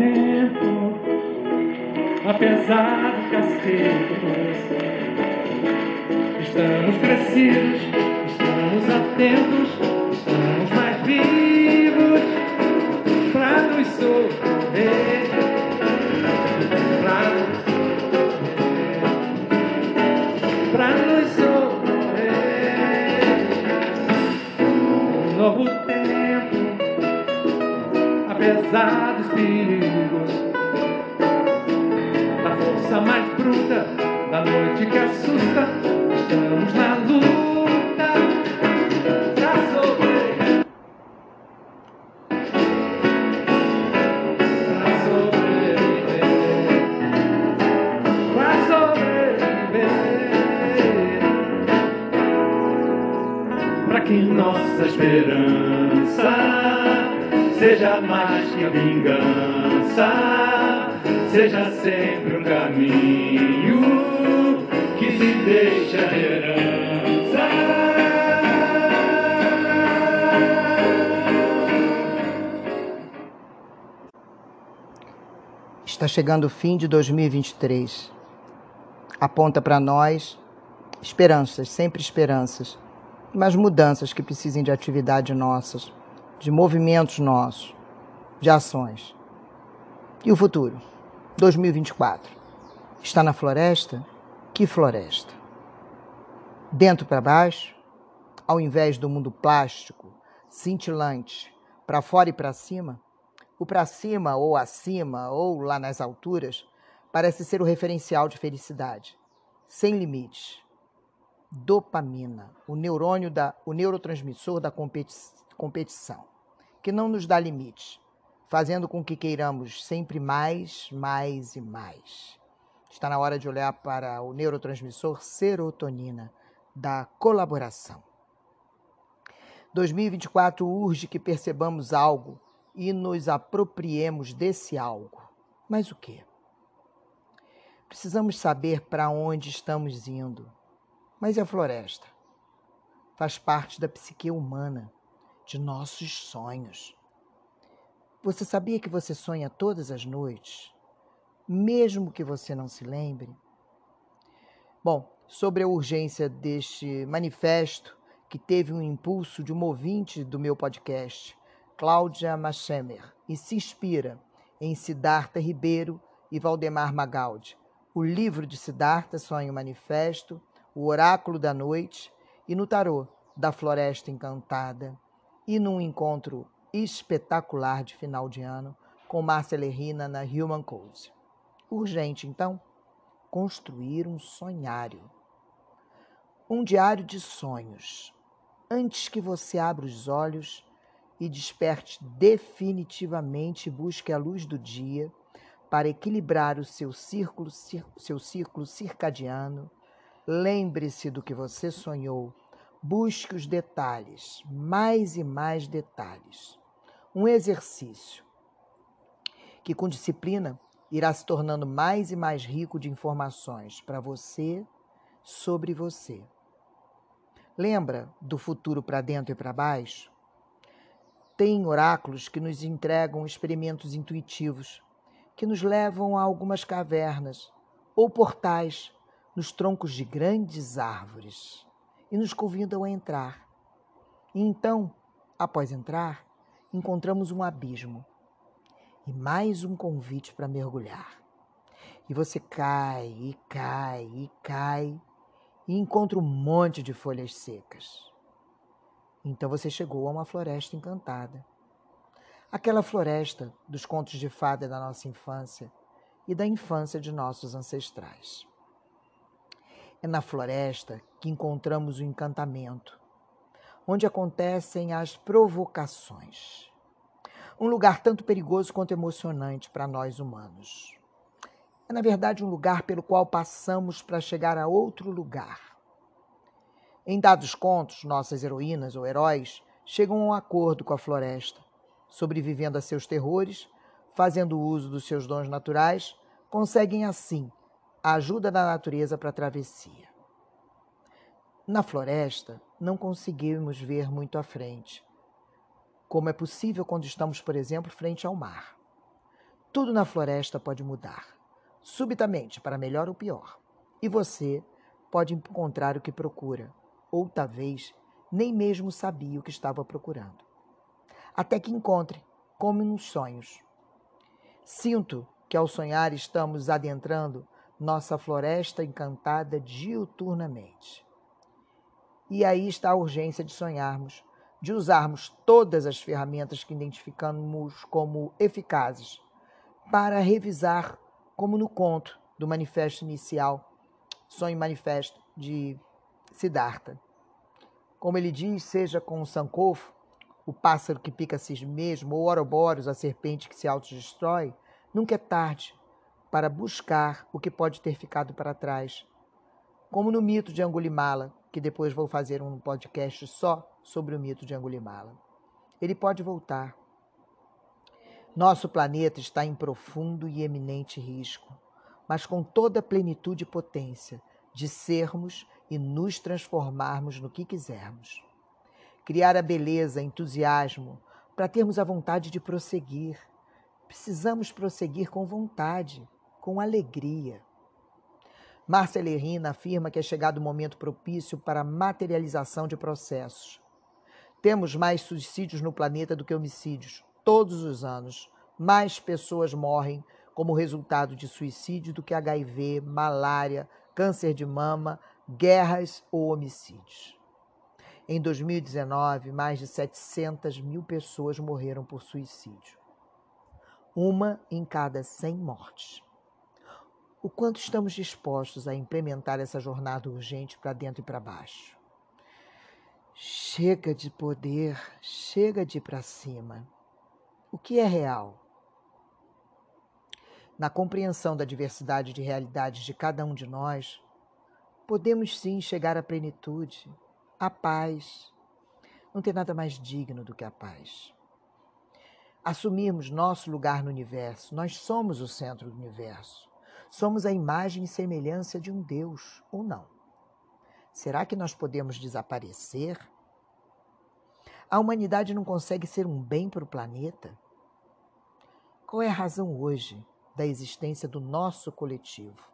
tempo, apesar dos castigos, estamos crescidos, estamos atentos, estamos mais vivos para nos socorrer. Pra nos socorrer. Um novo tempo, apesar dos perigos, que nossa esperança seja mais que a vingança, seja sempre um caminho que se deixa herança. Está chegando o fim de 2023. Aponta para nós esperanças, sempre esperanças, mas mudanças que precisem de atividade nossas, de movimentos nossos, de ações. E o futuro? 2024. Está na floresta? Que floresta? Dentro para baixo? Ao invés do mundo plástico, cintilante, para fora e para cima? O para cima ou acima ou lá nas alturas parece ser o referencial de felicidade, sem limites. Dopamina, o neurônio da, o neurotransmissor da competi competição, que não nos dá limites, fazendo com que queiramos sempre mais, mais e mais. Está na hora de olhar para o neurotransmissor serotonina da colaboração. 2024 urge que percebamos algo e nos apropriemos desse algo. Mas o que? Precisamos saber para onde estamos indo. Mas e a floresta? Faz parte da psique humana, de nossos sonhos. Você sabia que você sonha todas as noites, mesmo que você não se lembre? Bom, sobre a urgência deste manifesto, que teve um impulso de um ouvinte do meu podcast, Cláudia Machemer, e se inspira em Siddhartha Ribeiro e Valdemar Magaldi. O livro de Siddhartha, Sonho Manifesto, O Oráculo da Noite e no Tarô da Floresta Encantada. E num encontro espetacular de final de ano com Márcia Lerrina na Human Code. Urgente, então, construir um sonhário. Um diário de sonhos. Antes que você abra os olhos e desperte definitivamente e busque a luz do dia para equilibrar o seu círculo, seu círculo circadiano. Lembre-se do que você sonhou. Busque os detalhes, mais e mais detalhes. Um exercício que, com disciplina, irá se tornando mais e mais rico de informações para você sobre você. Lembra do futuro para dentro e para baixo? Tem oráculos que nos entregam experimentos intuitivos, que nos levam a algumas cavernas ou portais nos troncos de grandes árvores e nos convidam a entrar. E então, após entrar, encontramos um abismo e mais um convite para mergulhar. E você cai e cai e cai e encontra um monte de folhas secas. Então você chegou a uma floresta encantada. Aquela floresta dos contos de fada da nossa infância e da infância de nossos ancestrais. É na floresta que encontramos o encantamento, onde acontecem as provocações. Um lugar tanto perigoso quanto emocionante para nós humanos. É, na verdade, um lugar pelo qual passamos para chegar a outro lugar. Em dados contos, nossas heroínas ou heróis chegam a um acordo com a floresta, sobrevivendo a seus terrores, fazendo uso dos seus dons naturais, conseguem assim a ajuda da natureza para a travessia. Na floresta, não conseguimos ver muito à frente, como é possível quando estamos, por exemplo, frente ao mar. Tudo na floresta pode mudar, subitamente, para melhor ou pior. E você pode encontrar o que procura, ou talvez nem mesmo sabia o que estava procurando. Até que encontre, como nos sonhos. Sinto que ao sonhar estamos adentrando nossa floresta encantada diuturnamente. E aí está a urgência de sonharmos, de usarmos todas as ferramentas que identificamos como eficazes para revisar, como no conto do manifesto inicial, Sonho Manifesto, de Siddhartha. Como ele diz, seja com o Sankofa, o pássaro que pica a si mesmo, ou Ouroboros, a serpente que se autodestrói, nunca é tarde para buscar o que pode ter ficado para trás. Como no mito de Angulimala, que depois vou fazer um podcast só sobre o mito de Angulimala. Ele pode voltar. Nosso planeta está em profundo e eminente risco, mas com toda a plenitude e potência de sermos e nos transformarmos no que quisermos. Criar a beleza, entusiasmo, para termos a vontade de prosseguir. Precisamos prosseguir com vontade, com alegria. Márcia Lerina afirma que é chegado o momento propício para a materialização de processos. Temos mais suicídios no planeta do que homicídios todos os anos, mais pessoas morrem como resultado de suicídio do que HIV, malária, câncer de mama, guerras ou homicídios. Em 2019, mais de 700 mil pessoas morreram por suicídio. Uma em cada 100 mortes. O quanto estamos dispostos a implementar essa jornada urgente para dentro e para baixo? Chega de poder, chega de para cima. O que é real? Na compreensão da diversidade de realidades de cada um de nós, podemos sim chegar à plenitude, à paz. Não tem nada mais digno do que a paz. Assumirmos nosso lugar no universo, nós somos o centro do universo. Somos a imagem e semelhança de um Deus, ou não? Será que nós podemos desaparecer? A humanidade não consegue ser um bem para o planeta? Qual é a razão hoje da existência do nosso coletivo?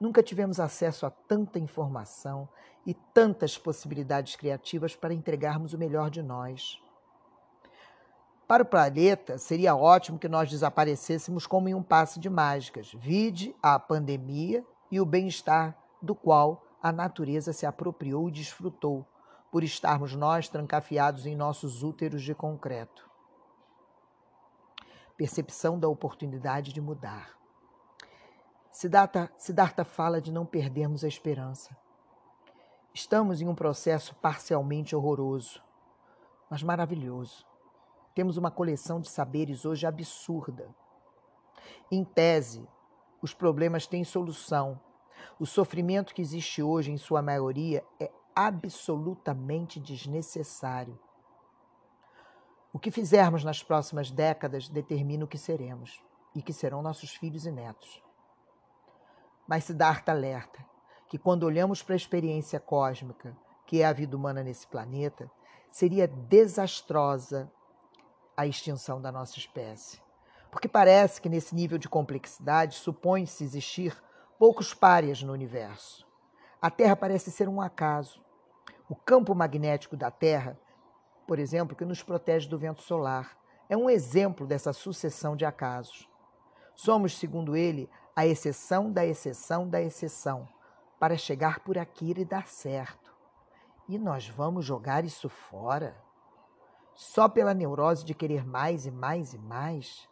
Nunca tivemos acesso a tanta informação e tantas possibilidades criativas para entregarmos o melhor de nós. Para o planeta, seria ótimo que nós desaparecêssemos como em um passe de mágicas, vide a pandemia e o bem-estar do qual a natureza se apropriou e desfrutou por estarmos nós trancafiados em nossos úteros de concreto. Percepção da oportunidade de mudar. Siddhartha, Siddhartha fala de não perdermos a esperança. Estamos em um processo parcialmente horroroso, mas maravilhoso. Temos uma coleção de saberes hoje absurda. Em tese, os problemas têm solução. O sofrimento que existe hoje, em sua maioria, é absolutamente desnecessário. O que fizermos nas próximas décadas determina o que seremos e que serão nossos filhos e netos. Mas Siddhartha alerta que quando olhamos para a experiência cósmica, que é a vida humana nesse planeta, seria desastrosa a extinção da nossa espécie. Porque parece que nesse nível de complexidade supõe-se existir poucos párias no universo. A Terra parece ser um acaso. O campo magnético da Terra, por exemplo, que nos protege do vento solar, é um exemplo dessa sucessão de acasos. Somos, segundo ele, a exceção da exceção da exceção para chegar por aqui e dar certo. E nós vamos jogar isso fora? Só pela neurose de querer mais e mais e mais?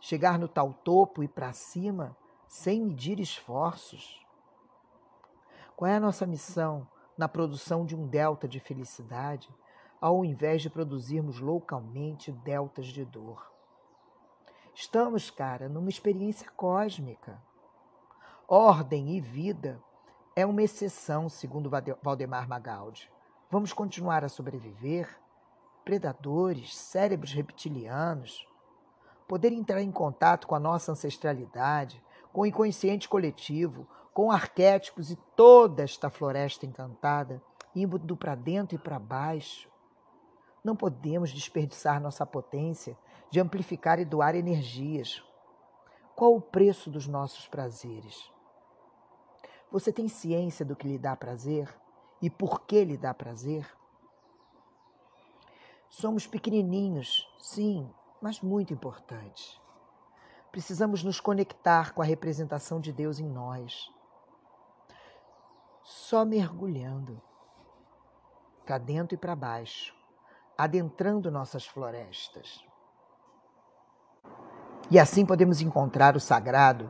Chegar no tal topo e para cima sem medir esforços? Qual é a nossa missão na produção de um delta de felicidade, ao invés de produzirmos localmente deltas de dor? Estamos, cara, numa experiência cósmica. Ordem e vida é uma exceção, segundo Valdemar Magaldi. Vamos continuar a sobreviver? Predadores, cérebros reptilianos, poder entrar em contato com a nossa ancestralidade, com o inconsciente coletivo, com arquétipos e toda esta floresta encantada, indo para dentro e para baixo. Não podemos desperdiçar nossa potência de amplificar e doar energias. Qual o preço dos nossos prazeres? Você tem ciência do que lhe dá prazer e por que lhe dá prazer? Somos pequenininhos, sim, mas muito importantes. Precisamos nos conectar com a representação de Deus em nós. Só mergulhando para dentro e para baixo, adentrando nossas florestas. E assim podemos encontrar o sagrado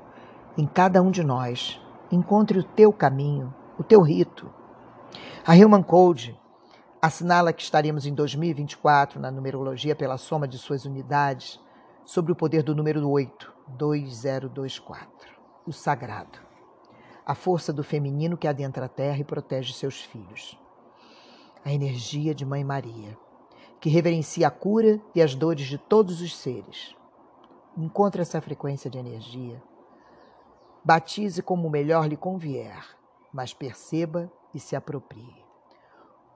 em cada um de nós. Encontre o teu caminho, o teu rito. A Human Code assinala que estaremos em 2024 na numerologia pela soma de suas unidades sobre o poder do número 8, 2024, o sagrado. A força do feminino que adentra a terra e protege seus filhos. A energia de Mãe Maria, que reverencia a cura e as dores de todos os seres Encontre essa frequência de energia. Batize como melhor lhe convier, mas perceba e se aproprie.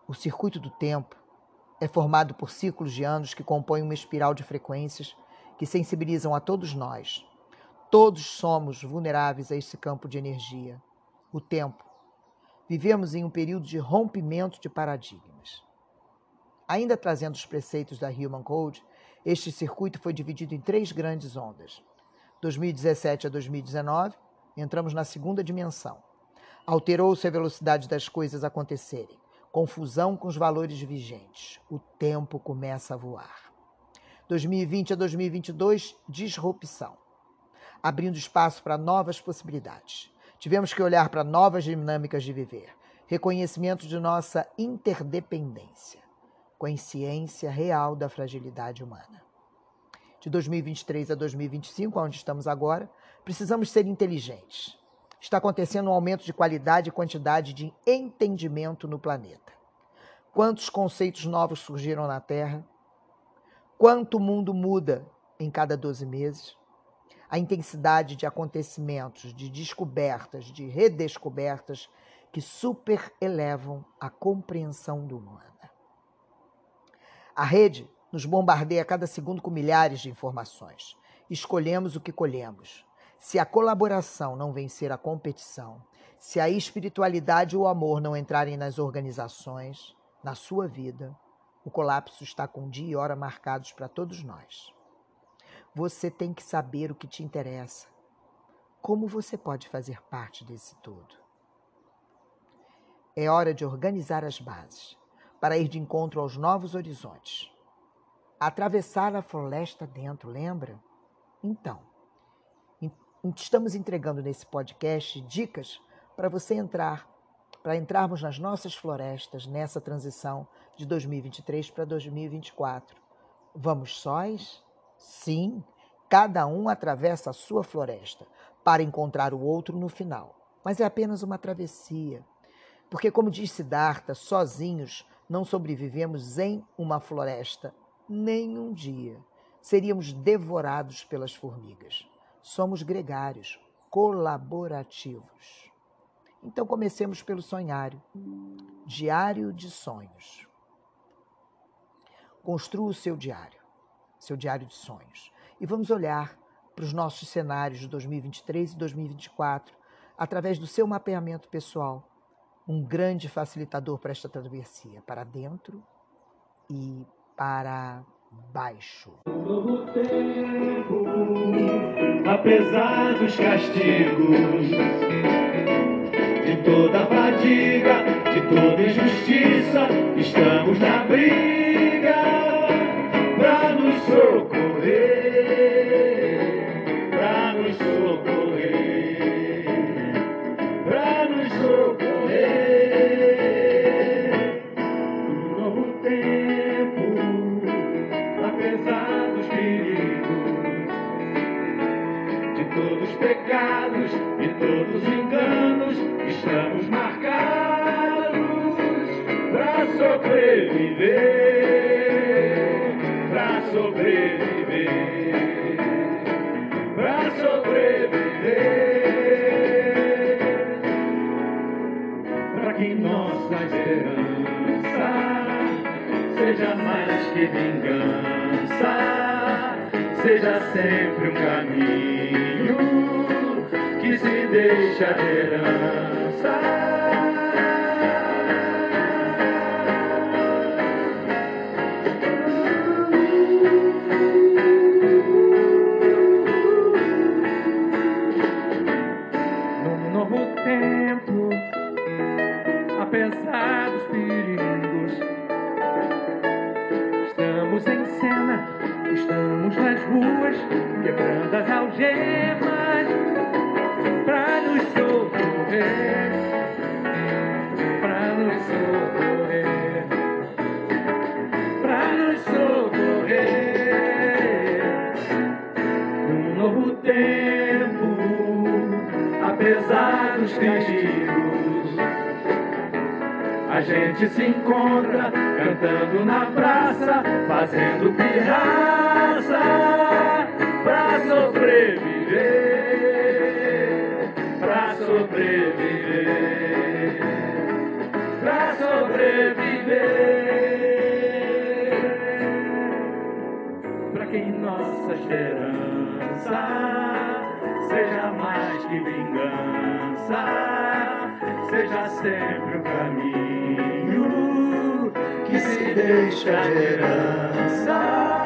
O circuito do tempo é formado por ciclos de anos que compõem uma espiral de frequências que sensibilizam a todos nós. Todos somos vulneráveis a esse campo de energia, o tempo. Vivemos em um período de rompimento de paradigmas. Ainda trazendo os preceitos da Human Code, este circuito foi dividido em três grandes ondas. 2017 a 2019, entramos na segunda dimensão. Alterou-se a velocidade das coisas acontecerem, confusão com os valores vigentes. O tempo começa a voar. 2020 a 2022, disrupção, abrindo espaço para novas possibilidades. Tivemos que olhar para novas dinâmicas de viver, reconhecimento de nossa interdependência consciência real da fragilidade humana. De 2023 a 2025, onde estamos agora, precisamos ser inteligentes. Está acontecendo um aumento de qualidade e quantidade de entendimento no planeta. Quantos conceitos novos surgiram na Terra? Quanto o mundo muda em cada 12 meses? A intensidade de acontecimentos, de descobertas, de redescobertas que super elevam a compreensão do humano. A rede nos bombardeia a cada segundo com milhares de informações. Escolhemos o que colhemos. Se a colaboração não vencer a competição, se a espiritualidade e o amor não entrarem nas organizações, na sua vida, o colapso está com dia e hora marcados para todos nós. Você tem que saber o que te interessa. Como você pode fazer parte desse todo? É hora de organizar as bases para ir de encontro aos novos horizontes. Atravessar a floresta dentro, lembra? Então, estamos entregando nesse podcast dicas para você entrar, para entrarmos nas nossas florestas nessa transição de 2023 para 2024. Vamos sós? Sim, cada um atravessa a sua floresta para encontrar o outro no final. Mas é apenas uma travessia. Porque, como diz Siddhartha, sozinhos não sobrevivemos em uma floresta nem um dia. Seríamos devorados pelas formigas. Somos gregários, colaborativos. Então comecemos pelo sonhário. Diário de sonhos. Construa o seu diário, seu diário de sonhos. E vamos olhar para os nossos cenários de 2023 e 2024 através do seu mapeamento pessoal um grande facilitador para esta travessia, para dentro e para baixo. Novo tempo, apesar dos castigos, de toda fadiga, de toda injustiça, seja sempre um caminho que se deixa de herança. Dos perigos, a gente se encontra cantando na praça, fazendo pirraça pra sobreviver, pra sobreviver, pra sobreviver, pra que nossa esperança seja sempre o caminho que se deixa de herança.